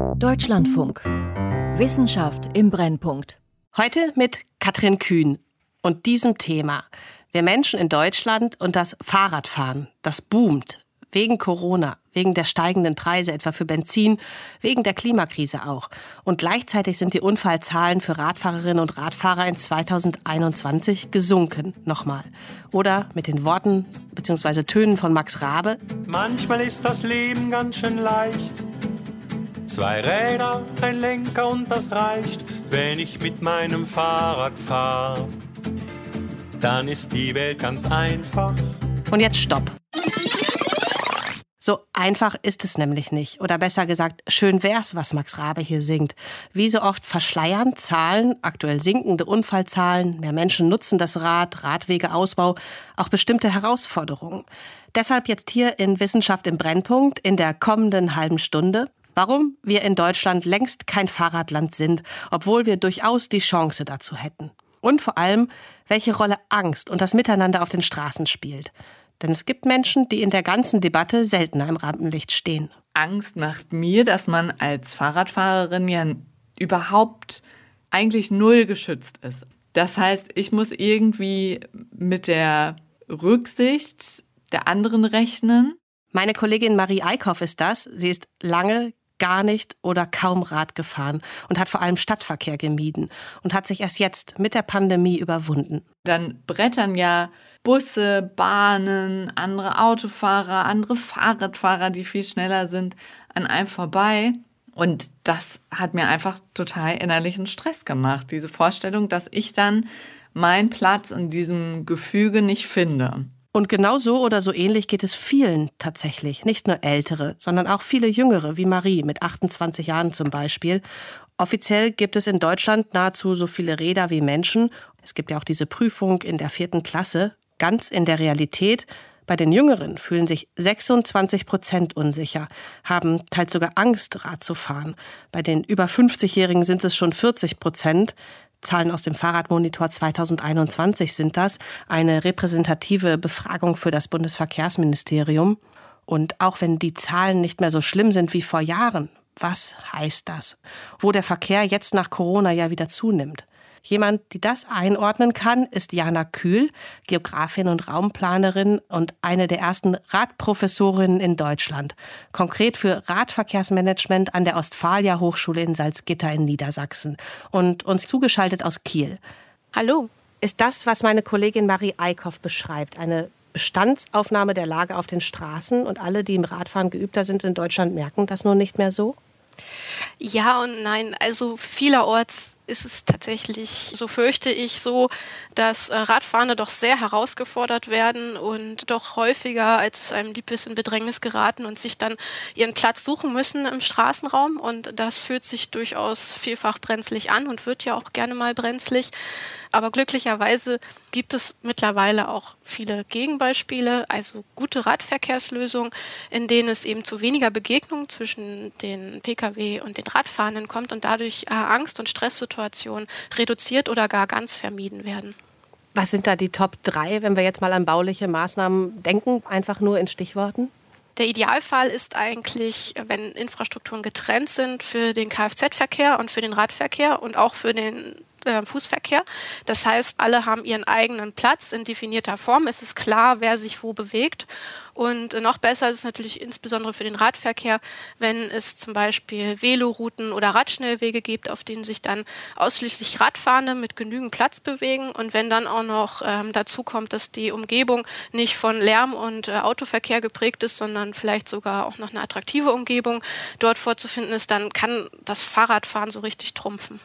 Deutschlandfunk. Wissenschaft im Brennpunkt. Heute mit Katrin Kühn und diesem Thema. Wir Menschen in Deutschland und das Fahrradfahren, das boomt. Wegen Corona, wegen der steigenden Preise etwa für Benzin, wegen der Klimakrise auch. Und gleichzeitig sind die Unfallzahlen für Radfahrerinnen und Radfahrer in 2021 gesunken. Nochmal. Oder mit den Worten bzw. Tönen von Max Rabe. Manchmal ist das Leben ganz schön leicht. Zwei Räder, ein Lenker und das reicht, wenn ich mit meinem Fahrrad fahre. Dann ist die Welt ganz einfach. Und jetzt stopp. So einfach ist es nämlich nicht. Oder besser gesagt, schön wär's, was Max Rabe hier singt. Wie so oft verschleiern Zahlen, aktuell sinkende Unfallzahlen, mehr Menschen nutzen das Rad, Radwegeausbau, auch bestimmte Herausforderungen. Deshalb jetzt hier in Wissenschaft im Brennpunkt in der kommenden halben Stunde Warum wir in Deutschland längst kein Fahrradland sind, obwohl wir durchaus die Chance dazu hätten. Und vor allem, welche Rolle Angst und das Miteinander auf den Straßen spielt. Denn es gibt Menschen, die in der ganzen Debatte seltener im Rampenlicht stehen. Angst macht mir, dass man als Fahrradfahrerin ja überhaupt eigentlich null geschützt ist. Das heißt, ich muss irgendwie mit der Rücksicht der anderen rechnen. Meine Kollegin Marie Eickhoff ist das. Sie ist lange gar nicht oder kaum Rad gefahren und hat vor allem Stadtverkehr gemieden und hat sich erst jetzt mit der Pandemie überwunden. Dann brettern ja Busse, Bahnen, andere Autofahrer, andere Fahrradfahrer, die viel schneller sind, an einem vorbei. Und das hat mir einfach total innerlichen Stress gemacht, diese Vorstellung, dass ich dann meinen Platz in diesem Gefüge nicht finde. Und genau so oder so ähnlich geht es vielen tatsächlich, nicht nur ältere, sondern auch viele jüngere, wie Marie mit 28 Jahren zum Beispiel. Offiziell gibt es in Deutschland nahezu so viele Räder wie Menschen. Es gibt ja auch diese Prüfung in der vierten Klasse. Ganz in der Realität bei den Jüngeren fühlen sich 26 Prozent unsicher, haben teils sogar Angst, Rad zu fahren. Bei den über 50-Jährigen sind es schon 40 Prozent. Zahlen aus dem Fahrradmonitor 2021 sind das, eine repräsentative Befragung für das Bundesverkehrsministerium. Und auch wenn die Zahlen nicht mehr so schlimm sind wie vor Jahren, was heißt das? Wo der Verkehr jetzt nach Corona ja wieder zunimmt. Jemand, die das einordnen kann, ist Jana Kühl, Geografin und Raumplanerin und eine der ersten Radprofessorinnen in Deutschland. Konkret für Radverkehrsmanagement an der Ostfalia Hochschule in Salzgitter in Niedersachsen. Und uns zugeschaltet aus Kiel. Hallo. Ist das, was meine Kollegin Marie Eickhoff beschreibt, eine Bestandsaufnahme der Lage auf den Straßen und alle, die im Radfahren geübter sind in Deutschland, merken das nun nicht mehr so? Ja und nein. Also vielerorts ist es tatsächlich, so fürchte ich, so, dass äh, Radfahrende doch sehr herausgefordert werden und doch häufiger, als es einem lieb ist, in Bedrängnis geraten und sich dann ihren Platz suchen müssen im Straßenraum. Und das fühlt sich durchaus vielfach brenzlig an und wird ja auch gerne mal brenzlig. Aber glücklicherweise gibt es mittlerweile auch viele Gegenbeispiele, also gute Radverkehrslösungen, in denen es eben zu weniger Begegnungen zwischen den Pkw und den Radfahrenden kommt und dadurch äh, Angst- und Stresssituationen reduziert oder gar ganz vermieden werden. Was sind da die Top 3, wenn wir jetzt mal an bauliche Maßnahmen denken, einfach nur in Stichworten? Der Idealfall ist eigentlich, wenn Infrastrukturen getrennt sind für den Kfz-Verkehr und für den Radverkehr und auch für den äh, Fußverkehr. Das heißt, alle haben ihren eigenen Platz in definierter Form. Es ist klar, wer sich wo bewegt. Und äh, noch besser ist es natürlich insbesondere für den Radverkehr, wenn es zum Beispiel Velorouten oder Radschnellwege gibt, auf denen sich dann ausschließlich Radfahrende mit genügend Platz bewegen. Und wenn dann auch noch ähm, dazu kommt, dass die Umgebung nicht von Lärm und äh, Autoverkehr geprägt ist, sondern vielleicht sogar auch noch eine attraktive Umgebung dort vorzufinden ist, dann kann das Fahrradfahren so richtig trumpfen.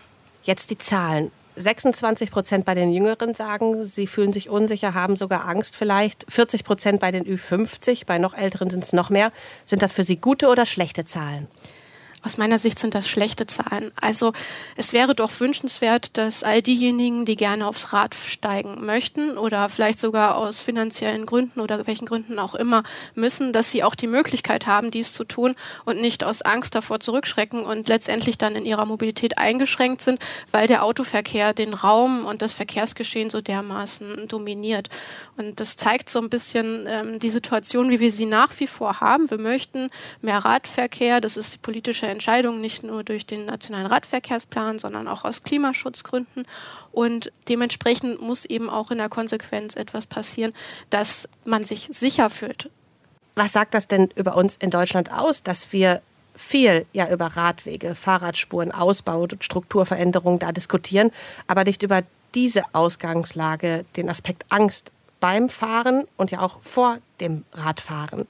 Jetzt die Zahlen. 26 Prozent bei den Jüngeren sagen, sie fühlen sich unsicher, haben sogar Angst vielleicht. 40 Prozent bei den Ü50, bei noch Älteren sind es noch mehr. Sind das für Sie gute oder schlechte Zahlen? Aus meiner Sicht sind das schlechte Zahlen. Also es wäre doch wünschenswert, dass all diejenigen, die gerne aufs Rad steigen möchten oder vielleicht sogar aus finanziellen Gründen oder welchen Gründen auch immer müssen, dass sie auch die Möglichkeit haben, dies zu tun und nicht aus Angst davor zurückschrecken und letztendlich dann in ihrer Mobilität eingeschränkt sind, weil der Autoverkehr den Raum und das Verkehrsgeschehen so dermaßen dominiert. Und das zeigt so ein bisschen ähm, die Situation, wie wir sie nach wie vor haben. Wir möchten mehr Radverkehr, das ist die politische Entscheidung, nicht nur durch den nationalen Radverkehrsplan, sondern auch aus Klimaschutzgründen. Und dementsprechend muss eben auch in der Konsequenz etwas passieren, dass man sich sicher fühlt. Was sagt das denn über uns in Deutschland aus, dass wir viel ja über Radwege, Fahrradspuren, Ausbau und Strukturveränderungen da diskutieren, aber nicht über diese Ausgangslage, den Aspekt Angst beim Fahren und ja auch vor dem Radfahren.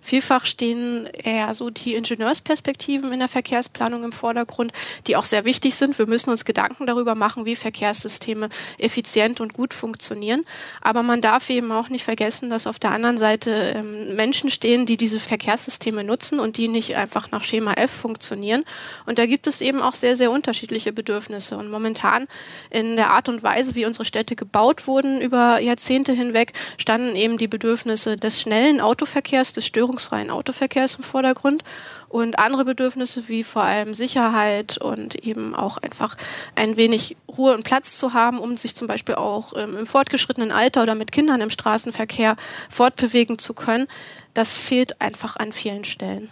Vielfach stehen eher so die Ingenieursperspektiven in der Verkehrsplanung im Vordergrund, die auch sehr wichtig sind. Wir müssen uns Gedanken darüber machen, wie Verkehrssysteme effizient und gut funktionieren. Aber man darf eben auch nicht vergessen, dass auf der anderen Seite ähm, Menschen stehen, die diese Verkehrssysteme nutzen und die nicht einfach nach Schema F funktionieren. Und da gibt es eben auch sehr, sehr unterschiedliche Bedürfnisse. Und momentan in der Art und Weise, wie unsere Städte gebaut wurden über Jahrzehnte hinweg, standen eben die Bedürfnisse des schnellen Autoverkehrs, des Störungs störungsfreien Autoverkehrs im Vordergrund und andere Bedürfnisse wie vor allem Sicherheit und eben auch einfach ein wenig Ruhe und Platz zu haben, um sich zum Beispiel auch ähm, im fortgeschrittenen Alter oder mit Kindern im Straßenverkehr fortbewegen zu können. Das fehlt einfach an vielen Stellen.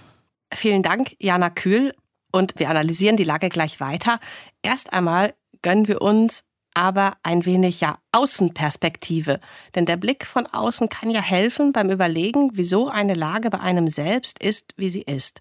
Vielen Dank, Jana Kühl. Und wir analysieren die Lage gleich weiter. Erst einmal gönnen wir uns aber ein wenig ja Außenperspektive. Denn der Blick von außen kann ja helfen beim Überlegen, wieso eine Lage bei einem selbst ist, wie sie ist.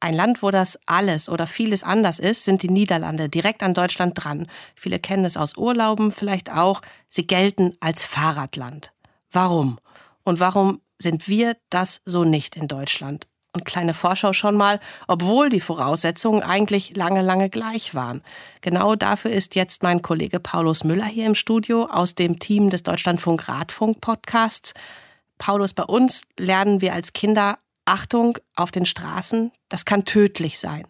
Ein Land, wo das alles oder vieles anders ist, sind die Niederlande, direkt an Deutschland dran. Viele kennen es aus Urlauben vielleicht auch. Sie gelten als Fahrradland. Warum? Und warum sind wir das so nicht in Deutschland? Und kleine Vorschau schon mal, obwohl die Voraussetzungen eigentlich lange, lange gleich waren. Genau dafür ist jetzt mein Kollege Paulus Müller hier im Studio aus dem Team des Deutschlandfunk Radfunk Podcasts. Paulus, bei uns lernen wir als Kinder Achtung auf den Straßen, das kann tödlich sein.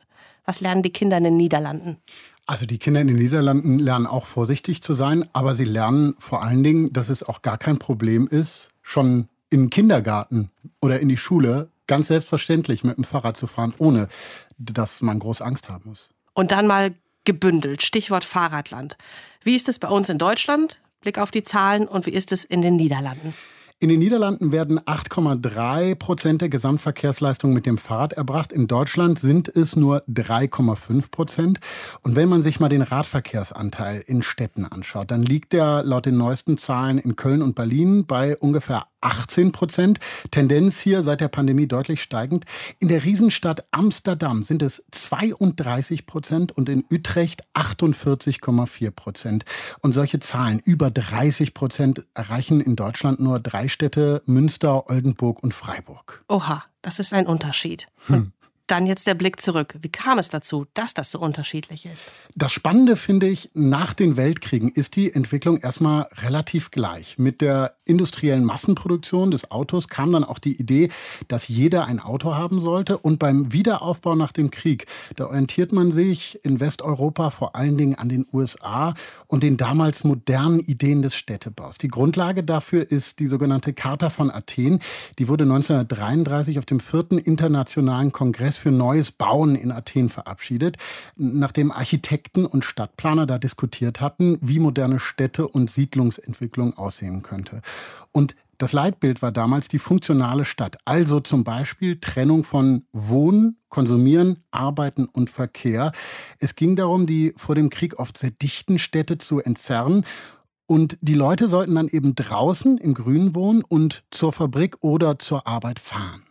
Was lernen die Kinder in den Niederlanden? Also die Kinder in den Niederlanden lernen auch vorsichtig zu sein, aber sie lernen vor allen Dingen, dass es auch gar kein Problem ist, schon im Kindergarten oder in die Schule ganz selbstverständlich mit dem Fahrrad zu fahren, ohne dass man groß Angst haben muss. Und dann mal gebündelt, Stichwort Fahrradland. Wie ist es bei uns in Deutschland? Blick auf die Zahlen und wie ist es in den Niederlanden? In den Niederlanden werden 8,3 Prozent der Gesamtverkehrsleistung mit dem Fahrrad erbracht. In Deutschland sind es nur 3,5 Prozent. Und wenn man sich mal den Radverkehrsanteil in Städten anschaut, dann liegt der laut den neuesten Zahlen in Köln und Berlin bei ungefähr 18 Prozent. Tendenz hier seit der Pandemie deutlich steigend. In der Riesenstadt Amsterdam sind es 32 Prozent und in Utrecht 48,4 Prozent. Und solche Zahlen, über 30 Prozent, erreichen in Deutschland nur drei Städte, Münster, Oldenburg und Freiburg. Oha, das ist ein Unterschied. Hm. Dann jetzt der Blick zurück. Wie kam es dazu, dass das so unterschiedlich ist? Das Spannende finde ich, nach den Weltkriegen ist die Entwicklung erstmal relativ gleich. Mit der industriellen Massenproduktion des Autos kam dann auch die Idee, dass jeder ein Auto haben sollte. Und beim Wiederaufbau nach dem Krieg, da orientiert man sich in Westeuropa vor allen Dingen an den USA und den damals modernen Ideen des Städtebaus. Die Grundlage dafür ist die sogenannte Charta von Athen. Die wurde 1933 auf dem vierten internationalen Kongress für neues Bauen in Athen verabschiedet, nachdem Architekten und Stadtplaner da diskutiert hatten, wie moderne Städte und Siedlungsentwicklung aussehen könnte. Und das Leitbild war damals die funktionale Stadt, also zum Beispiel Trennung von Wohnen, Konsumieren, Arbeiten und Verkehr. Es ging darum, die vor dem Krieg oft sehr dichten Städte zu entzerren und die Leute sollten dann eben draußen im Grün wohnen und zur Fabrik oder zur Arbeit fahren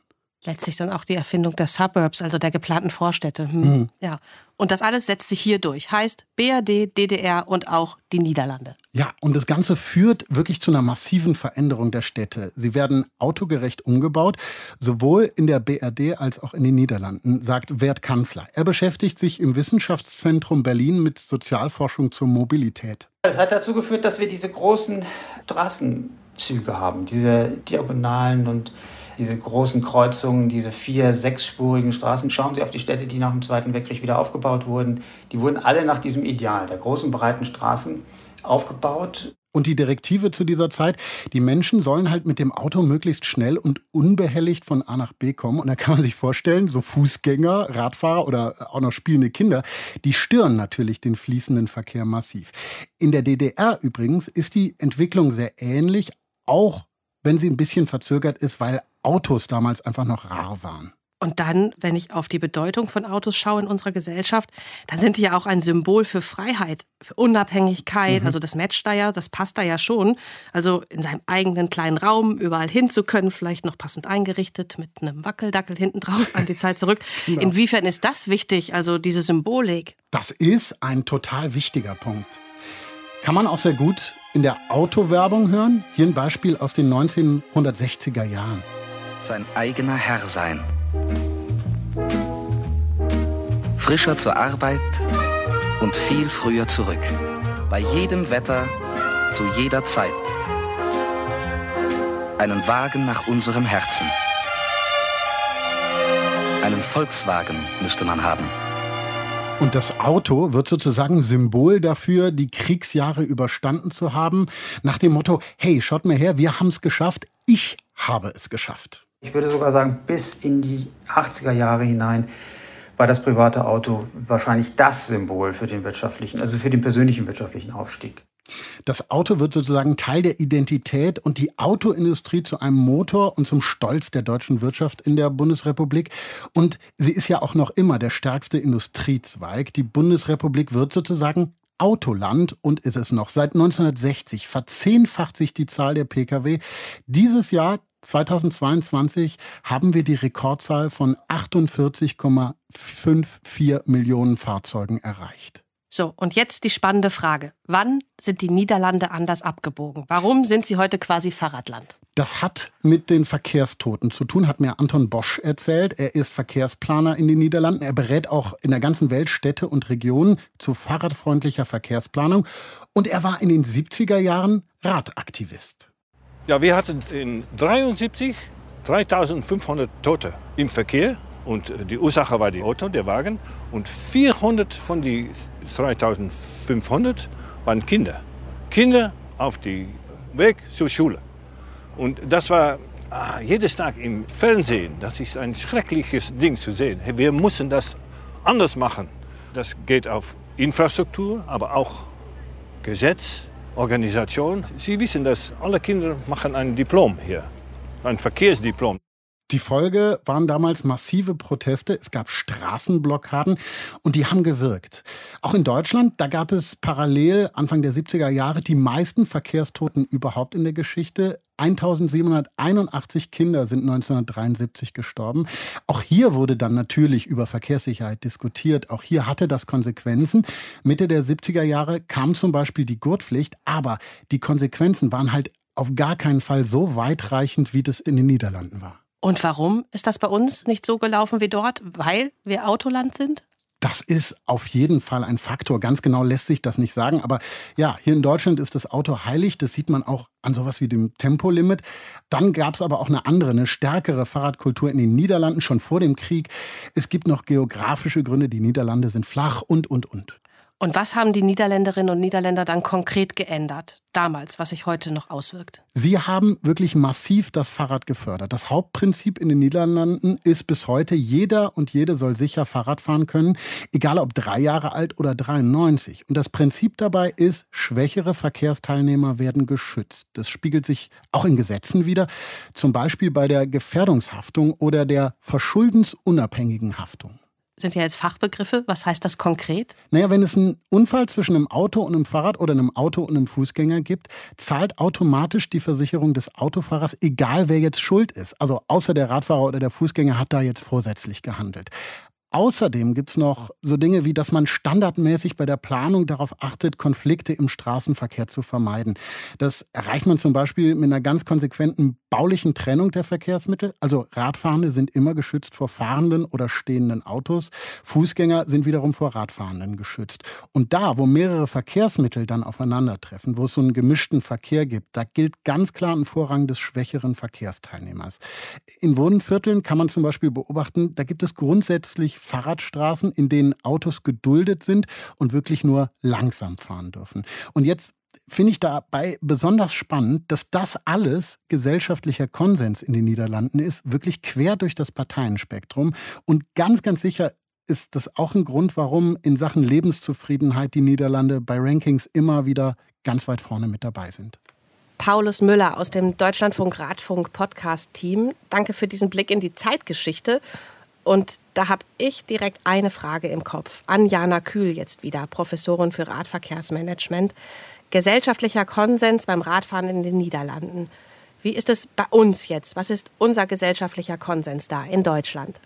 letztlich dann auch die Erfindung der Suburbs, also der geplanten Vorstädte. Hm. Mhm. Ja. Und das alles setzt sich hier durch. Heißt BRD, DDR und auch die Niederlande. Ja, und das Ganze führt wirklich zu einer massiven Veränderung der Städte. Sie werden autogerecht umgebaut, sowohl in der BRD als auch in den Niederlanden, sagt Wert Kanzler. Er beschäftigt sich im Wissenschaftszentrum Berlin mit Sozialforschung zur Mobilität. Es hat dazu geführt, dass wir diese großen Straßenzüge haben, diese diagonalen und diese großen Kreuzungen, diese vier sechsspurigen Straßen. Schauen Sie auf die Städte, die nach dem Zweiten Weltkrieg wieder aufgebaut wurden. Die wurden alle nach diesem Ideal der großen, breiten Straßen aufgebaut. Und die Direktive zu dieser Zeit, die Menschen sollen halt mit dem Auto möglichst schnell und unbehelligt von A nach B kommen. Und da kann man sich vorstellen, so Fußgänger, Radfahrer oder auch noch spielende Kinder, die stören natürlich den fließenden Verkehr massiv. In der DDR übrigens ist die Entwicklung sehr ähnlich, auch wenn sie ein bisschen verzögert ist, weil Autos damals einfach noch rar waren. Und dann, wenn ich auf die Bedeutung von Autos schaue in unserer Gesellschaft, dann sind die ja auch ein Symbol für Freiheit, für Unabhängigkeit. Mhm. Also das matcht da ja, das passt da ja schon. Also in seinem eigenen kleinen Raum überall hin zu können, vielleicht noch passend eingerichtet mit einem Wackeldackel hinten drauf an die Zeit zurück. Genau. Inwiefern ist das wichtig, also diese Symbolik? Das ist ein total wichtiger Punkt. Kann man auch sehr gut in der Autowerbung hören. Hier ein Beispiel aus den 1960er Jahren. Sein eigener Herr sein Frischer zur Arbeit und viel früher zurück. Bei jedem Wetter, zu jeder Zeit. Einen Wagen nach unserem Herzen. Einen Volkswagen müsste man haben. Und das Auto wird sozusagen Symbol dafür, die Kriegsjahre überstanden zu haben, nach dem Motto, hey, schaut mal her, wir haben es geschafft, ich habe es geschafft. Ich würde sogar sagen, bis in die 80er Jahre hinein war das private Auto wahrscheinlich das Symbol für den wirtschaftlichen, also für den persönlichen wirtschaftlichen Aufstieg. Das Auto wird sozusagen Teil der Identität und die Autoindustrie zu einem Motor und zum Stolz der deutschen Wirtschaft in der Bundesrepublik. Und sie ist ja auch noch immer der stärkste Industriezweig. Die Bundesrepublik wird sozusagen Autoland und ist es noch. Seit 1960 verzehnfacht sich die Zahl der Pkw. Dieses Jahr 2022 haben wir die Rekordzahl von 48,54 Millionen Fahrzeugen erreicht. So, und jetzt die spannende Frage. Wann sind die Niederlande anders abgebogen? Warum sind sie heute quasi Fahrradland? Das hat mit den Verkehrstoten zu tun, hat mir Anton Bosch erzählt. Er ist Verkehrsplaner in den Niederlanden. Er berät auch in der ganzen Welt Städte und Regionen zu fahrradfreundlicher Verkehrsplanung. Und er war in den 70er Jahren Radaktivist. Ja, wir hatten in 73 3500 Tote im Verkehr und äh, die Ursache war die Auto, der Wagen und 400 von den 3500 waren Kinder. Kinder auf dem Weg zur Schule. Und das war ah, jedes Tag im Fernsehen. Das ist ein schreckliches Ding zu sehen. Wir müssen das anders machen. Das geht auf Infrastruktur, aber auch Gesetz, Organisation. Sie wissen, dass alle Kinder machen ein Diplom hier, ein Verkehrsdiplom. Die Folge waren damals massive Proteste, es gab Straßenblockaden und die haben gewirkt. Auch in Deutschland, da gab es parallel Anfang der 70er Jahre die meisten Verkehrstoten überhaupt in der Geschichte. 1781 Kinder sind 1973 gestorben. Auch hier wurde dann natürlich über Verkehrssicherheit diskutiert. Auch hier hatte das Konsequenzen. Mitte der 70er Jahre kam zum Beispiel die Gurtpflicht, aber die Konsequenzen waren halt auf gar keinen Fall so weitreichend, wie das in den Niederlanden war. Und warum ist das bei uns nicht so gelaufen wie dort? Weil wir Autoland sind? Das ist auf jeden Fall ein Faktor. Ganz genau lässt sich das nicht sagen. Aber ja, hier in Deutschland ist das Auto heilig. Das sieht man auch an sowas wie dem Tempolimit. Dann gab es aber auch eine andere, eine stärkere Fahrradkultur in den Niederlanden schon vor dem Krieg. Es gibt noch geografische Gründe. Die Niederlande sind flach und, und, und. Und was haben die Niederländerinnen und Niederländer dann konkret geändert, damals, was sich heute noch auswirkt? Sie haben wirklich massiv das Fahrrad gefördert. Das Hauptprinzip in den Niederlanden ist bis heute, jeder und jede soll sicher Fahrrad fahren können, egal ob drei Jahre alt oder 93. Und das Prinzip dabei ist, schwächere Verkehrsteilnehmer werden geschützt. Das spiegelt sich auch in Gesetzen wieder, zum Beispiel bei der Gefährdungshaftung oder der verschuldensunabhängigen Haftung sind ja jetzt Fachbegriffe. Was heißt das konkret? Naja, wenn es einen Unfall zwischen einem Auto und einem Fahrrad oder einem Auto und einem Fußgänger gibt, zahlt automatisch die Versicherung des Autofahrers, egal wer jetzt schuld ist. Also außer der Radfahrer oder der Fußgänger hat da jetzt vorsätzlich gehandelt. Außerdem gibt es noch so Dinge wie, dass man standardmäßig bei der Planung darauf achtet, Konflikte im Straßenverkehr zu vermeiden. Das erreicht man zum Beispiel mit einer ganz konsequenten baulichen Trennung der Verkehrsmittel. Also Radfahrende sind immer geschützt vor fahrenden oder stehenden Autos. Fußgänger sind wiederum vor Radfahrenden geschützt. Und da, wo mehrere Verkehrsmittel dann aufeinandertreffen, wo es so einen gemischten Verkehr gibt, da gilt ganz klar ein Vorrang des schwächeren Verkehrsteilnehmers. In Wohnvierteln kann man zum Beispiel beobachten, da gibt es grundsätzlich Fahrradstraßen, in denen Autos geduldet sind und wirklich nur langsam fahren dürfen. Und jetzt finde ich dabei besonders spannend, dass das alles gesellschaftlicher Konsens in den Niederlanden ist, wirklich quer durch das Parteienspektrum. Und ganz, ganz sicher ist das auch ein Grund, warum in Sachen Lebenszufriedenheit die Niederlande bei Rankings immer wieder ganz weit vorne mit dabei sind. Paulus Müller aus dem Deutschlandfunk Radfunk Podcast Team. Danke für diesen Blick in die Zeitgeschichte Und da habe ich direkt eine Frage im Kopf. An Jana Kühl jetzt wieder, Professorin für Radverkehrsmanagement. Gesellschaftlicher Konsens beim Radfahren in den Niederlanden. Wie ist es bei uns jetzt? Was ist unser gesellschaftlicher Konsens da in Deutschland?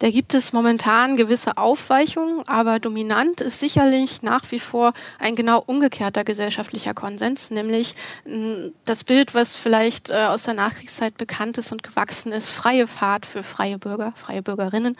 Da gibt es momentan gewisse Aufweichungen, aber dominant ist sicherlich nach wie vor ein genau umgekehrter gesellschaftlicher Konsens, nämlich das Bild, was vielleicht äh, aus der Nachkriegszeit bekannt ist und gewachsen ist, freie Fahrt für freie Bürger, freie Bürgerinnen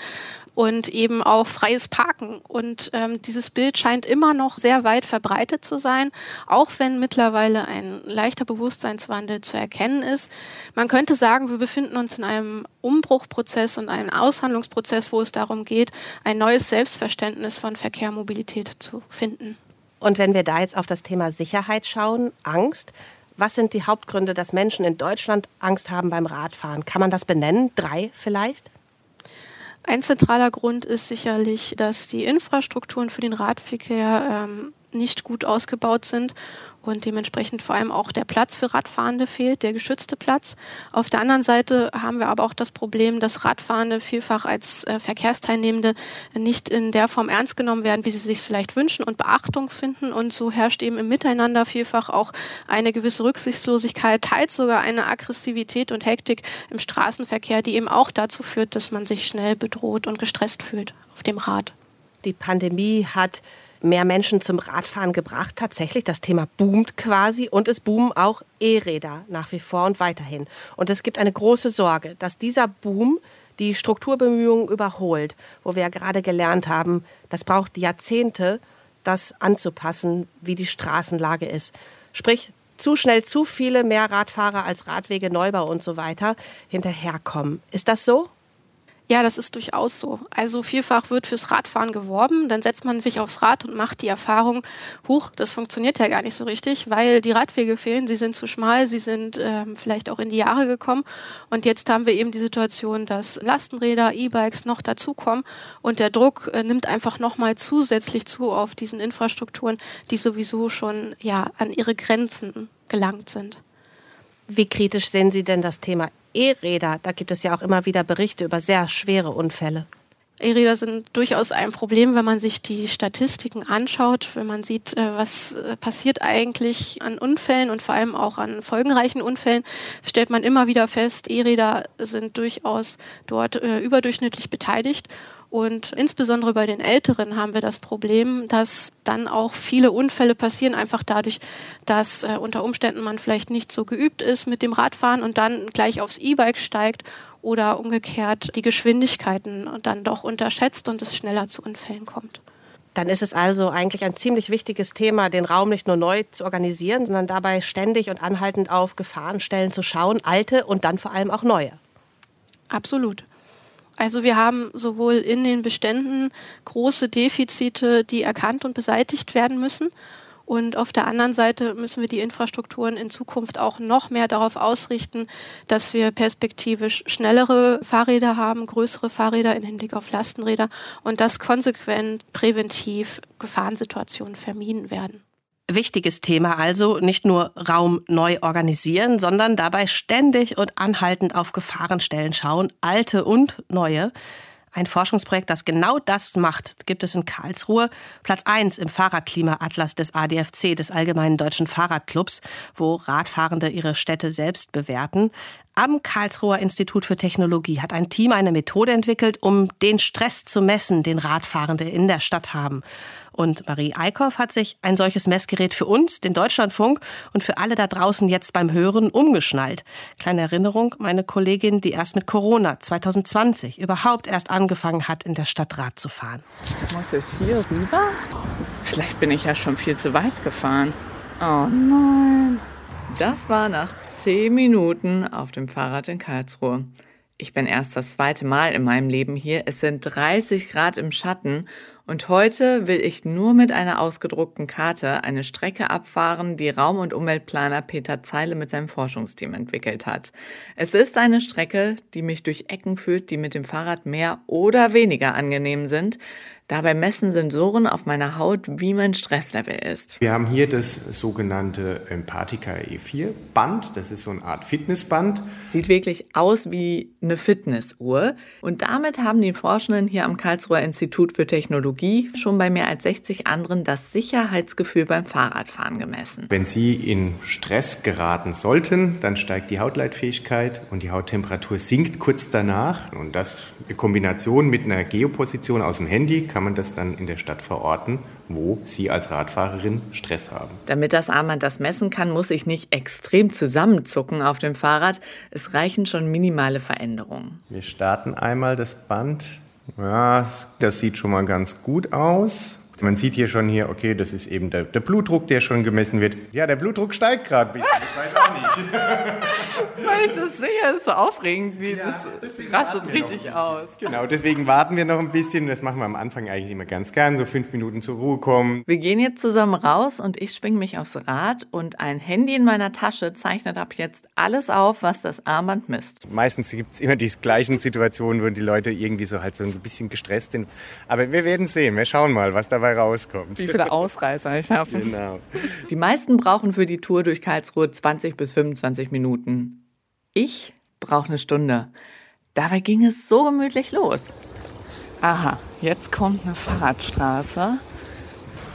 und eben auch freies Parken. Und ähm, dieses Bild scheint immer noch sehr weit verbreitet zu sein, auch wenn mittlerweile ein leichter Bewusstseinswandel zu erkennen ist. Man könnte sagen, wir befinden uns in einem Umbruchprozess und einem Aushandlungsprozess, wo es darum geht, ein neues Selbstverständnis von Verkehr Mobilität zu finden. Und wenn wir da jetzt auf das Thema Sicherheit schauen, Angst, was sind die Hauptgründe, dass Menschen in Deutschland Angst haben beim Radfahren? Kann man das benennen? Drei vielleicht? Ein zentraler Grund ist sicherlich, dass die Infrastrukturen für den Radverkehr ähm, nicht gut ausgebaut sind und dementsprechend vor allem auch der Platz für Radfahrende fehlt, der geschützte Platz. Auf der anderen Seite haben wir aber auch das Problem, dass Radfahrende vielfach als äh, Verkehrsteilnehmende nicht in der Form ernst genommen werden, wie sie sich vielleicht wünschen und Beachtung finden. Und so herrscht eben im Miteinander vielfach auch eine gewisse Rücksichtslosigkeit, teils sogar eine Aggressivität und Hektik im Straßenverkehr, die eben auch dazu führt, dass man sich schnell bedroht und gestresst fühlt auf dem Rad. Die Pandemie hat mehr Menschen zum Radfahren gebracht. Tatsächlich, das Thema boomt quasi und es boomen auch E-Räder nach wie vor und weiterhin. Und es gibt eine große Sorge, dass dieser Boom die Strukturbemühungen überholt, wo wir ja gerade gelernt haben, das braucht Jahrzehnte, das anzupassen, wie die Straßenlage ist. Sprich, zu schnell zu viele mehr Radfahrer als Radwege, Neubau und so weiter hinterherkommen. Ist das so? Ja, das ist durchaus so. Also vielfach wird fürs Radfahren geworben, dann setzt man sich aufs Rad und macht die Erfahrung, huch, das funktioniert ja gar nicht so richtig, weil die Radwege fehlen, sie sind zu schmal, sie sind äh, vielleicht auch in die Jahre gekommen. Und jetzt haben wir eben die Situation, dass Lastenräder, E-Bikes noch dazukommen und der Druck äh, nimmt einfach nochmal zusätzlich zu auf diesen Infrastrukturen, die sowieso schon ja an ihre Grenzen gelangt sind. Wie kritisch sehen Sie denn das Thema E-Räder? Da gibt es ja auch immer wieder Berichte über sehr schwere Unfälle. E-Räder sind durchaus ein Problem, wenn man sich die Statistiken anschaut, wenn man sieht, äh, was äh, passiert eigentlich an Unfällen und vor allem auch an folgenreichen Unfällen, stellt man immer wieder fest, E-Räder sind durchaus dort äh, überdurchschnittlich beteiligt. Und insbesondere bei den Älteren haben wir das Problem, dass dann auch viele Unfälle passieren, einfach dadurch, dass äh, unter Umständen man vielleicht nicht so geübt ist mit dem Radfahren und dann gleich aufs E-Bike steigt oder umgekehrt die Geschwindigkeiten dann doch unterschätzt und es schneller zu Unfällen kommt. Dann ist es also eigentlich ein ziemlich wichtiges Thema, den Raum nicht nur neu zu organisieren, sondern dabei ständig und anhaltend auf Gefahrenstellen zu schauen, alte und dann vor allem auch neue. Absolut. Also wir haben sowohl in den Beständen große Defizite, die erkannt und beseitigt werden müssen. Und auf der anderen Seite müssen wir die Infrastrukturen in Zukunft auch noch mehr darauf ausrichten, dass wir perspektivisch schnellere Fahrräder haben, größere Fahrräder im Hinblick auf Lastenräder und dass konsequent präventiv Gefahrensituationen vermieden werden. Wichtiges Thema also, nicht nur Raum neu organisieren, sondern dabei ständig und anhaltend auf Gefahrenstellen schauen, alte und neue. Ein Forschungsprojekt, das genau das macht, gibt es in Karlsruhe. Platz 1 im Fahrradklima-Atlas des ADFC, des Allgemeinen Deutschen Fahrradclubs, wo Radfahrende ihre Städte selbst bewerten. Am Karlsruher Institut für Technologie hat ein Team eine Methode entwickelt, um den Stress zu messen, den Radfahrende in der Stadt haben. Und Marie Eickhoff hat sich ein solches Messgerät für uns, den Deutschlandfunk und für alle da draußen jetzt beim Hören umgeschnallt. Kleine Erinnerung, meine Kollegin, die erst mit Corona 2020 überhaupt erst angefangen hat, in der Stadt Rad zu fahren. Muss es hier rüber? Vielleicht bin ich ja schon viel zu weit gefahren. Oh nein. Das war nach zehn Minuten auf dem Fahrrad in Karlsruhe. Ich bin erst das zweite Mal in meinem Leben hier. Es sind 30 Grad im Schatten Und heute will ich nur mit einer ausgedruckten Karte eine Strecke abfahren, die Raum- und Umweltplaner Peter Zeile mit seinem Forschungsteam entwickelt hat. Es ist eine Strecke, die mich durch Ecken führt, die mit dem Fahrrad mehr oder weniger angenehm sind. Dabei messen Sensoren auf meiner Haut, wie mein Stresslevel ist. Wir haben hier das sogenannte Empathica E4 Band. Das ist so eine Art Fitnessband. Sieht wirklich aus wie eine Fitnessuhr. Und damit haben die Forschenden hier am Karlsruher Institut für Technologie schon bei mehr als 60 anderen das Sicherheitsgefühl beim Fahrradfahren gemessen. Wenn Sie in Stress geraten sollten, dann steigt die Hautleitfähigkeit und die Hauttemperatur sinkt kurz danach. Und das in Kombination mit einer Geoposition aus dem Handy kann kann man das dann in der Stadt verorten, wo Sie als Radfahrerin Stress haben. Damit das Armband das messen kann, muss ich nicht extrem zusammenzucken auf dem Fahrrad. Es reichen schon minimale Veränderungen. Wir starten einmal das Band. Ja, das sieht schon mal ganz gut aus. Man sieht hier schon hier, okay, das ist eben der, der Blutdruck, der schon gemessen wird. Ja, der Blutdruck steigt gerade. Ich weiß auch nicht. Weil ich das sehe, das ist so aufregend. Die, ja, das rastet richtig aus. Genau, deswegen warten wir noch ein bisschen. Das machen wir am Anfang eigentlich immer ganz gern, so fünf Minuten zur Ruhe kommen. Wir gehen jetzt zusammen raus und ich schwinge mich aufs Rad und ein Handy in meiner Tasche zeichnet ab jetzt alles auf, was das Armband misst. Meistens gibt es immer die gleichen Situationen, wo die Leute irgendwie so halt so ein bisschen gestresst sind. Aber wir werden sehen. Wir schauen mal, was dabei rauskommt. Wie viele Ausreißer ich habe. Genau. Die meisten brauchen für die Tour durch Karlsruhe 20 bis 25 Minuten. Ich brauche eine Stunde. Dabei ging es so gemütlich los. Aha, jetzt kommt eine Fahrradstraße.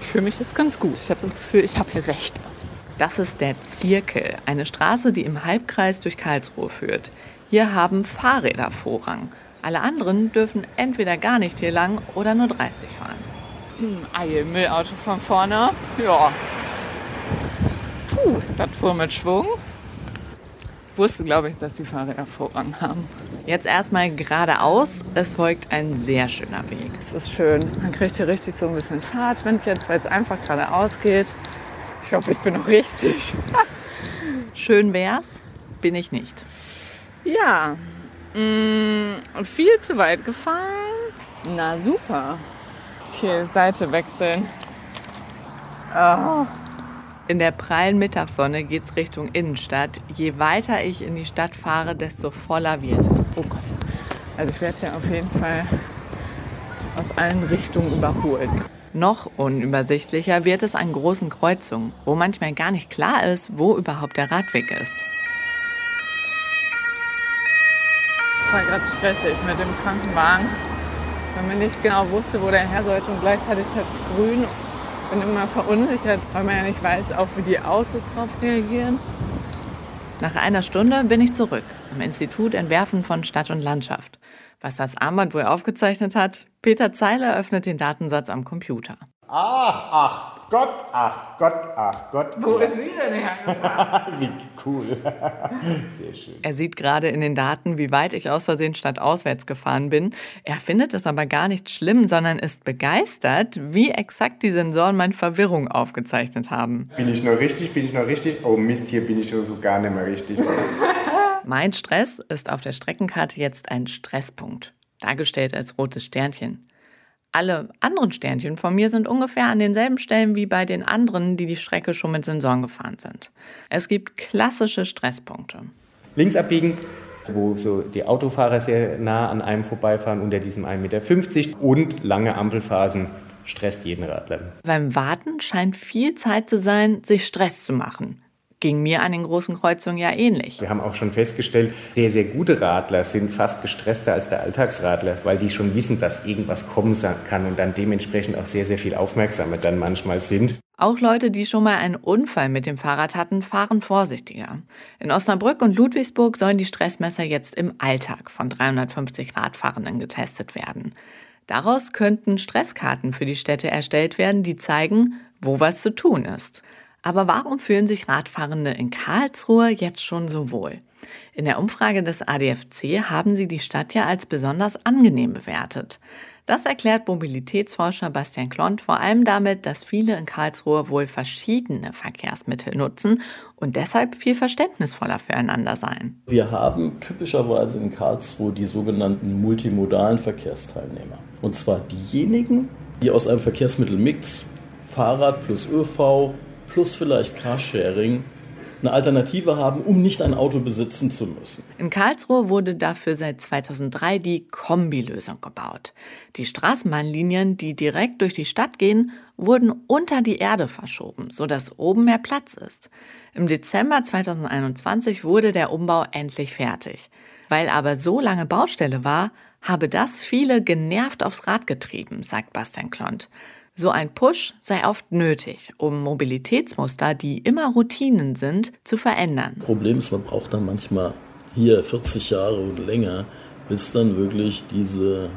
Ich fühle mich jetzt ganz gut. Ich habe das Gefühl, ich habe hier recht. Das ist der Zirkel, eine Straße, die im Halbkreis durch Karlsruhe führt. Hier haben Fahrräder Vorrang. Alle anderen dürfen entweder gar nicht hier lang oder nur 30 fahren. Hm, Eilmüllauto von vorne. Ja. Puh, das fuhr mit Schwung. Wusste, glaube ich, dass die Fahrräder Vorrang haben. Jetzt erstmal geradeaus. Es folgt ein sehr schöner Weg. Es ist schön. Man kriegt hier richtig so ein bisschen Fahrtwind jetzt, weil es einfach geradeaus geht. Ich hoffe, ich bin noch richtig. schön wär's. Bin ich nicht. Ja. Mh, mm, viel zu weit gefahren. Na super. Okay, Seite wechseln. Oh. In der prallen Mittagssonne geht es Richtung Innenstadt. Je weiter ich in die Stadt fahre, desto voller wird es. Oh Gott. Also ich werde hier auf jeden Fall aus allen Richtungen überholt. Noch unübersichtlicher wird es an großen Kreuzungen, wo manchmal gar nicht klar ist, wo überhaupt der Radweg ist. Es war gerade stressig mit dem Krankenwagen weil man nicht genau wusste, wo der her sollte und gleichzeitig hat es grün. Bin immer verunsichert, weil man ja nicht weiß, auch wie die Autos darauf reagieren. Nach einer Stunde bin ich zurück am Institut Entwerfen von Stadt und Landschaft. Was das Armband wohl aufgezeichnet hat, Peter Zeile öffnet den Datensatz am Computer. Ach, ach Gott, ach Gott, ach Gott. Wo ist sie denn hergefahren? wie cool. Sehr schön. Er sieht gerade in den Daten, wie weit ich aus Versehen statt auswärts gefahren bin. Er findet es aber gar nicht schlimm, sondern ist begeistert, wie exakt die Sensoren meine Verwirrung aufgezeichnet haben. Bin ich noch richtig? Bin ich noch richtig? Oh Mist, hier bin ich so gar nicht mehr richtig. mein Stress ist auf der Streckenkarte jetzt ein Stresspunkt, dargestellt als rotes Sternchen alle anderen Sternchen von mir sind ungefähr an denselben Stellen wie bei den anderen, die die Strecke schon mit Sensoren gefahren sind. Es gibt klassische Stresspunkte. Links abbiegen, wo so die Autofahrer sehr nah an einem vorbeifahren, unter diesem 1,50 Meter und lange Ampelphasen stresst jeden Radler. Beim Warten scheint viel Zeit zu sein, sich Stress zu machen ging mir an den großen Kreuzungen ja ähnlich. Wir haben auch schon festgestellt, sehr, sehr gute Radler sind fast gestresster als der Alltagsradler, weil die schon wissen, dass irgendwas kommen kann und dann dementsprechend auch sehr, sehr viel aufmerksamer dann manchmal sind. Auch Leute, die schon mal einen Unfall mit dem Fahrrad hatten, fahren vorsichtiger. In Osnabrück und Ludwigsburg sollen die Stressmesser jetzt im Alltag von 350 Radfahrenden getestet werden. Daraus könnten Stresskarten für die Städte erstellt werden, die zeigen, wo was zu tun ist. Aber warum fühlen sich Radfahrende in Karlsruhe jetzt schon so wohl? In der Umfrage des ADFC haben sie die Stadt ja als besonders angenehm bewertet. Das erklärt Mobilitätsforscher Bastian Klont vor allem damit, dass viele in Karlsruhe wohl verschiedene Verkehrsmittel nutzen und deshalb viel verständnisvoller füreinander seien. Wir haben typischerweise in Karlsruhe die sogenannten multimodalen Verkehrsteilnehmer. Und zwar diejenigen, die aus einem Verkehrsmittelmix, Fahrrad plus ÖV plus vielleicht Carsharing, eine Alternative haben, um nicht ein Auto besitzen zu müssen. In Karlsruhe wurde dafür seit 2003 die Kombilösung gebaut. Die Straßenbahnlinien, die direkt durch die Stadt gehen, wurden unter die Erde verschoben, sodass oben mehr Platz ist. Im Dezember 2021 wurde der Umbau endlich fertig. Weil aber so lange Baustelle war, habe das viele genervt aufs Rad getrieben, sagt Bastian Klont. So ein Push sei oft nötig, um Mobilitätsmuster, die immer Routinen sind, zu verändern. Problem ist, man braucht dann manchmal hier 40 Jahre und länger, bis dann wirklich diese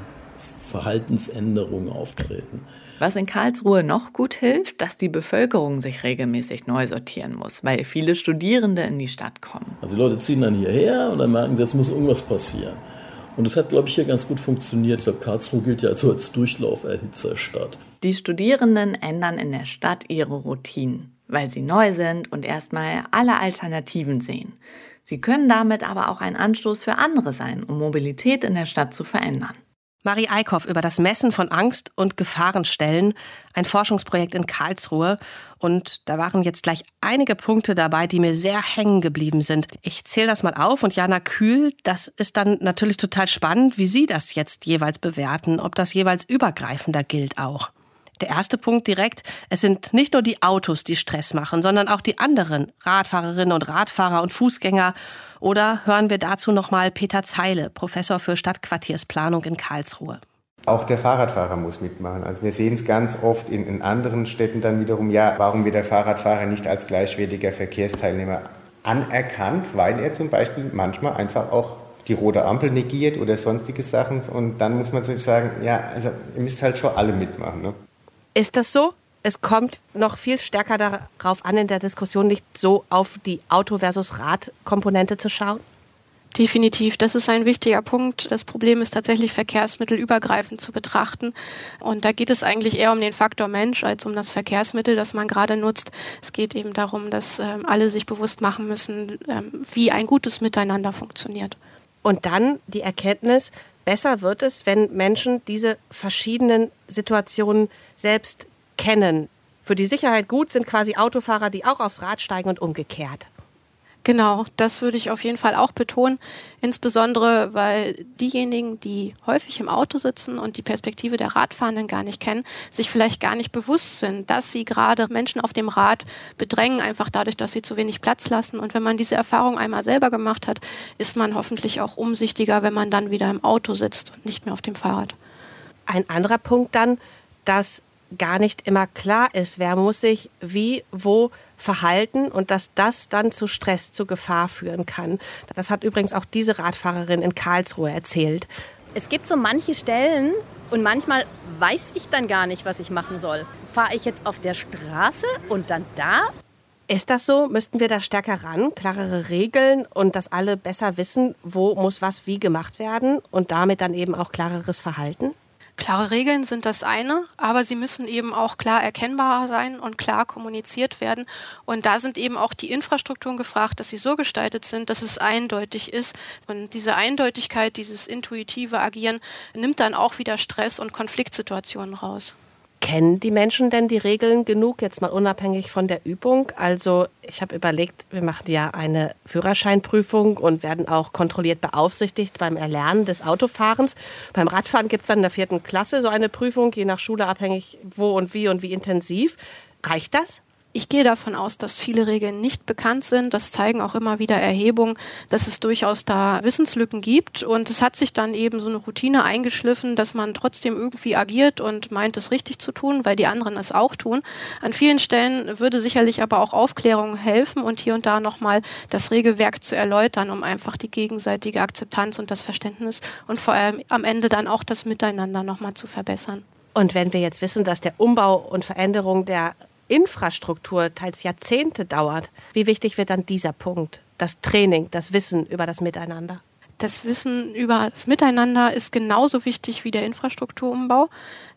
Verhaltensänderungen auftreten. Was in Karlsruhe noch gut hilft, dass die Bevölkerung sich regelmäßig neu sortieren muss, weil viele Studierende in die Stadt kommen. Also die Leute ziehen dann hierher und dann merken sie, jetzt muss irgendwas passieren. Und das hat, glaube ich, hier ganz gut funktioniert. Ich glaube, Karlsruhe gilt ja also als Durchlauferhitzerstadt. Die Studierenden ändern in der Stadt ihre Routinen, weil sie neu sind und erstmal alle Alternativen sehen. Sie können damit aber auch ein Anstoß für andere sein, um Mobilität in der Stadt zu verändern. Marie Eickhoff über das Messen von Angst- und Gefahrenstellen, ein Forschungsprojekt in Karlsruhe. Und da waren jetzt gleich einige Punkte dabei, die mir sehr hängen geblieben sind. Ich zähle das mal auf und Jana Kühl, das ist dann natürlich total spannend, wie Sie das jetzt jeweils bewerten, ob das jeweils übergreifender gilt auch. Der erste Punkt direkt, es sind nicht nur die Autos, die Stress machen, sondern auch die anderen Radfahrerinnen und Radfahrer und Fußgänger. Oder hören wir dazu nochmal Peter Zeile, Professor für Stadtquartiersplanung in Karlsruhe. Auch der Fahrradfahrer muss mitmachen. Also wir sehen es ganz oft in, in anderen Städten dann wiederum, ja, warum wird der Fahrradfahrer nicht als gleichwertiger Verkehrsteilnehmer anerkannt, weil er zum Beispiel manchmal einfach auch die rote Ampel negiert oder sonstige Sachen. Und dann muss man sich sagen, ja, also ihr müsst halt schon alle mitmachen. Ne? Ist das so? Es kommt noch viel stärker darauf an, in der Diskussion nicht so auf die Auto- versus Rad-Komponente zu schauen? Definitiv, das ist ein wichtiger Punkt. Das Problem ist tatsächlich verkehrsmittelübergreifend zu betrachten. Und da geht es eigentlich eher um den Faktor Mensch als um das Verkehrsmittel, das man gerade nutzt. Es geht eben darum, dass ähm, alle sich bewusst machen müssen, ähm, wie ein gutes Miteinander funktioniert. Und dann die Erkenntnis, besser wird es, wenn Menschen diese verschiedenen Situationen selbst kennen. Für die Sicherheit gut sind quasi Autofahrer, die auch aufs Rad steigen und umgekehrt. Genau, das würde ich auf jeden Fall auch betonen. Insbesondere, weil diejenigen, die häufig im Auto sitzen und die Perspektive der Radfahrenden gar nicht kennen, sich vielleicht gar nicht bewusst sind, dass sie gerade Menschen auf dem Rad bedrängen, einfach dadurch, dass sie zu wenig Platz lassen. Und wenn man diese Erfahrung einmal selber gemacht hat, ist man hoffentlich auch umsichtiger, wenn man dann wieder im Auto sitzt und nicht mehr auf dem Fahrrad. Ein anderer Punkt dann, dass gar nicht immer klar ist, wer muss sich wie, wo verhalten und dass das dann zu Stress, zu Gefahr führen kann. Das hat übrigens auch diese Radfahrerin in Karlsruhe erzählt. Es gibt so manche Stellen und manchmal weiß ich dann gar nicht, was ich machen soll. Fahre ich jetzt auf der Straße und dann da? Ist das so? Müssten wir da stärker ran, klarere Regeln und dass alle besser wissen, wo muss was wie gemacht werden und damit dann eben auch klareres Verhalten? Klare Regeln sind das eine, aber sie müssen eben auch klar erkennbar sein und klar kommuniziert werden. Und da sind eben auch die Infrastrukturen gefragt, dass sie so gestaltet sind, dass es eindeutig ist. Und diese Eindeutigkeit, dieses intuitive Agieren nimmt dann auch wieder Stress und Konfliktsituationen raus. Kennen die Menschen denn die Regeln genug, jetzt mal unabhängig von der Übung? Also ich habe überlegt, wir machen ja eine Führerscheinprüfung und werden auch kontrolliert beaufsichtigt beim Erlernen des Autofahrens. Beim Radfahren gibt es dann in der vierten Klasse so eine Prüfung, je nach Schule abhängig wo und wie und wie intensiv. Reicht das? Ich gehe davon aus, dass viele Regeln nicht bekannt sind. Das zeigen auch immer wieder Erhebungen, dass es durchaus da Wissenslücken gibt. Und es hat sich dann eben so eine Routine eingeschliffen, dass man trotzdem irgendwie agiert und meint, es richtig zu tun, weil die anderen es auch tun. An vielen Stellen würde sicherlich aber auch Aufklärung helfen und hier und da nochmal das Regelwerk zu erläutern, um einfach die gegenseitige Akzeptanz und das Verständnis und vor allem am Ende dann auch das Miteinander nochmal zu verbessern. Und wenn wir jetzt wissen, dass der Umbau und Veränderung der Infrastruktur teils Jahrzehnte dauert, wie wichtig wird dann dieser Punkt, das Training, das Wissen über das Miteinander? Das Wissen über das Miteinander ist genauso wichtig wie der Infrastrukturumbau.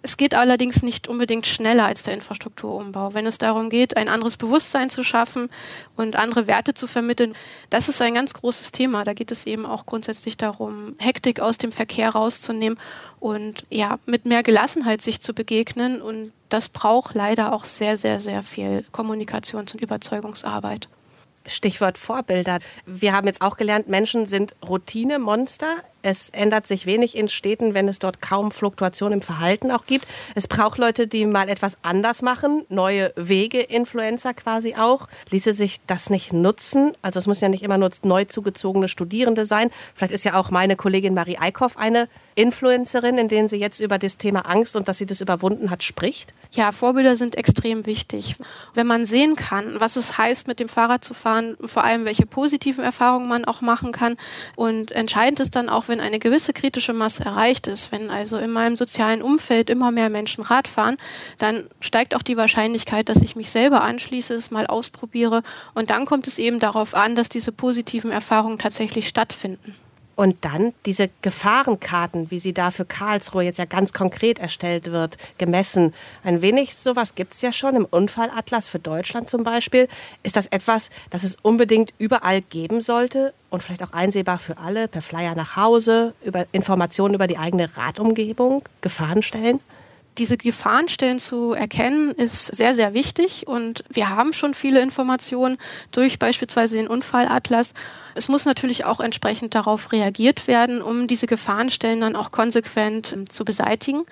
Es geht allerdings nicht unbedingt schneller als der Infrastrukturumbau. Wenn es darum geht, ein anderes Bewusstsein zu schaffen und andere Werte zu vermitteln, das ist ein ganz großes Thema. Da geht es eben auch grundsätzlich darum, Hektik aus dem Verkehr rauszunehmen und ja, mit mehr Gelassenheit sich zu begegnen. Und das braucht leider auch sehr, sehr, sehr viel Kommunikations- und Überzeugungsarbeit. Stichwort Vorbilder. Wir haben jetzt auch gelernt, Menschen sind Routinemonster. Es ändert sich wenig in Städten, wenn es dort kaum Fluktuation im Verhalten auch gibt. Es braucht Leute, die mal etwas anders machen, neue Wege, Influencer quasi auch. Ließe sich das nicht nutzen? Also es müssen ja nicht immer nur neu zugezogene Studierende sein. Vielleicht ist ja auch meine Kollegin Marie Eickhoff eine Influencerin, in denen sie jetzt über das Thema Angst und dass sie das überwunden hat, spricht? Ja, Vorbilder sind extrem wichtig. Wenn man sehen kann, was es heißt, mit dem Fahrrad zu fahren, vor allem welche positiven Erfahrungen man auch machen kann. Und entscheidend ist dann auch, wenn eine gewisse kritische Masse erreicht ist, wenn also in meinem sozialen Umfeld immer mehr Menschen Rad fahren, dann steigt auch die Wahrscheinlichkeit, dass ich mich selber anschließe, es mal ausprobiere. Und dann kommt es eben darauf an, dass diese positiven Erfahrungen tatsächlich stattfinden. Und dann diese Gefahrenkarten, wie sie da für Karlsruhe jetzt ja ganz konkret erstellt wird, gemessen. Ein wenig sowas gibt es ja schon im Unfallatlas für Deutschland zum Beispiel. Ist das etwas, das es unbedingt überall geben sollte und vielleicht auch einsehbar für alle, per Flyer nach Hause, über Informationen über die eigene Radumgebung, Gefahrenstellen? Diese Gefahrenstellen zu erkennen, ist sehr, sehr wichtig. Und wir haben schon viele Informationen durch beispielsweise den Unfallatlas. Es muss natürlich auch entsprechend darauf reagiert werden, um diese Gefahrenstellen dann auch konsequent ähm, zu beseitigen.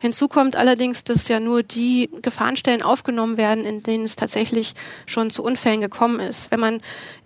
Hinzu kommt allerdings, dass ja nur die Gefahrenstellen aufgenommen werden, in denen es tatsächlich schon zu Unfällen gekommen ist. Wenn man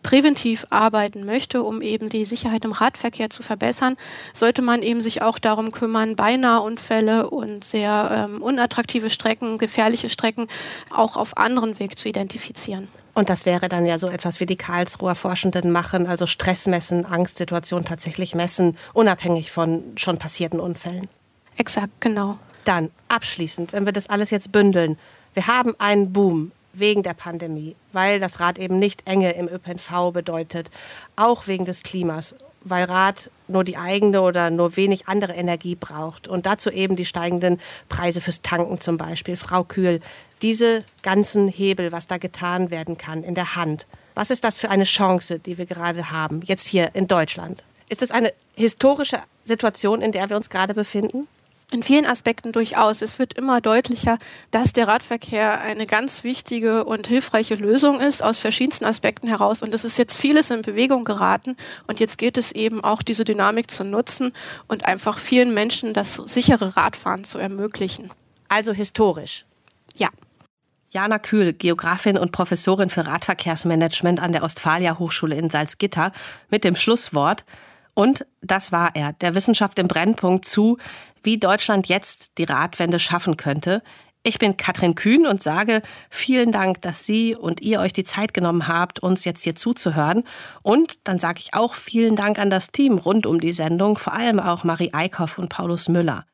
präventiv arbeiten möchte, um eben die Sicherheit im Radverkehr zu verbessern, sollte man eben sich auch darum kümmern, beinahe Unfälle und sehr ähm, unattraktive Strecken, gefährliche Strecken auch auf anderen Weg zu identifizieren. Und das wäre dann ja so etwas, wie die Karlsruher Forschenden machen, also Stress messen, Angstsituationen tatsächlich messen, unabhängig von schon passierten Unfällen. Exakt, genau. Dann abschließend, wenn wir das alles jetzt bündeln, wir haben einen Boom wegen der Pandemie, weil das Rad eben nicht Enge im ÖPNV bedeutet, auch wegen des Klimas weil Rad nur die eigene oder nur wenig andere Energie braucht. Und dazu eben die steigenden Preise fürs Tanken zum Beispiel. Frau Kühl, diese ganzen Hebel, was da getan werden kann in der Hand, was ist das für eine Chance, die wir gerade haben, jetzt hier in Deutschland? Ist es eine historische Situation, in der wir uns gerade befinden? In vielen Aspekten durchaus. Es wird immer deutlicher, dass der Radverkehr eine ganz wichtige und hilfreiche Lösung ist, aus verschiedensten Aspekten heraus. Und es ist jetzt vieles in Bewegung geraten. Und jetzt geht es eben auch, diese Dynamik zu nutzen und einfach vielen Menschen das sichere Radfahren zu ermöglichen. Also historisch. Ja. Jana Kühl, Geografin und Professorin für Radverkehrsmanagement an der Ostfalia Hochschule in Salzgitter, mit dem Schlusswort. Und das war er, der Wissenschaft im Brennpunkt zu, wie Deutschland jetzt die Radwende schaffen könnte. Ich bin Katrin Kühn und sage vielen Dank, dass Sie und ihr euch die Zeit genommen habt, uns jetzt hier zuzuhören. Und dann sage ich auch vielen Dank an das Team rund um die Sendung, vor allem auch Marie Eickhoff und Paulus Müller.